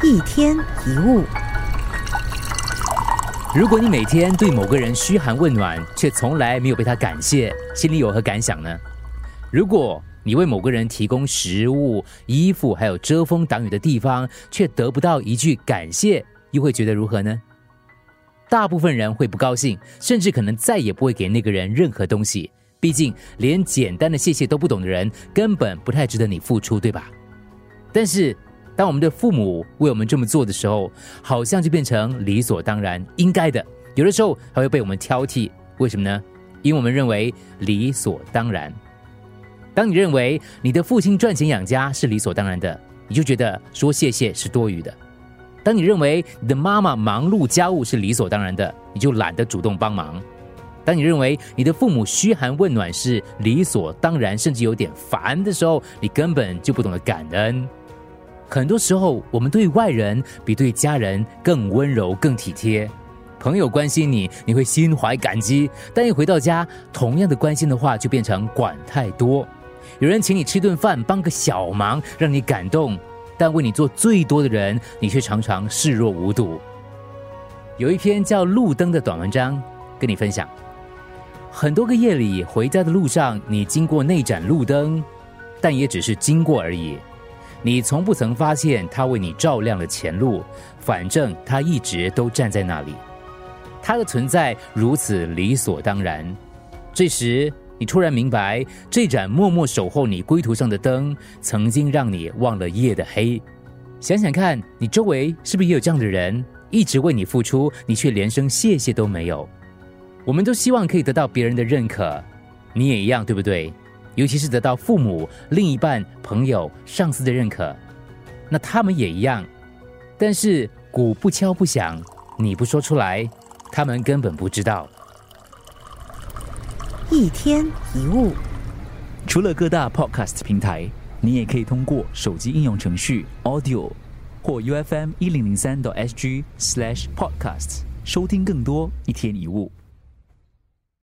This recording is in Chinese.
一天一物，如果你每天对某个人嘘寒问暖，却从来没有被他感谢，心里有何感想呢？如果你为某个人提供食物、衣服，还有遮风挡雨的地方，却得不到一句感谢，又会觉得如何呢？大部分人会不高兴，甚至可能再也不会给那个人任何东西。毕竟，连简单的谢谢都不懂的人，根本不太值得你付出，对吧？但是，当我们的父母为我们这么做的时候，好像就变成理所当然、应该的。有的时候还会被我们挑剔，为什么呢？因为我们认为理所当然。当你认为你的父亲赚钱养家是理所当然的，你就觉得说谢谢是多余的；当你认为你的妈妈忙碌家务是理所当然的，你就懒得主动帮忙；当你认为你的父母嘘寒问暖是理所当然，甚至有点烦的时候，你根本就不懂得感恩。很多时候，我们对外人比对家人更温柔、更体贴。朋友关心你，你会心怀感激；但一回到家，同样的关心的话就变成管太多。有人请你吃顿饭，帮个小忙，让你感动，但为你做最多的人，你却常常视若无睹。有一篇叫《路灯》的短文章，跟你分享：很多个夜里回家的路上，你经过那盏路灯，但也只是经过而已。你从不曾发现他为你照亮了前路，反正他一直都站在那里，他的存在如此理所当然。这时，你突然明白，这盏默默守候你归途上的灯，曾经让你忘了夜的黑。想想看，你周围是不是也有这样的人，一直为你付出，你却连声谢谢都没有？我们都希望可以得到别人的认可，你也一样，对不对？尤其是得到父母、另一半、朋友、上司的认可，那他们也一样。但是鼓不敲不响，你不说出来，他们根本不知道。一天一物，除了各大 podcast 平台，你也可以通过手机应用程序 Audio 或 U F M 一零零三 SG slash podcasts 收听更多一天一物。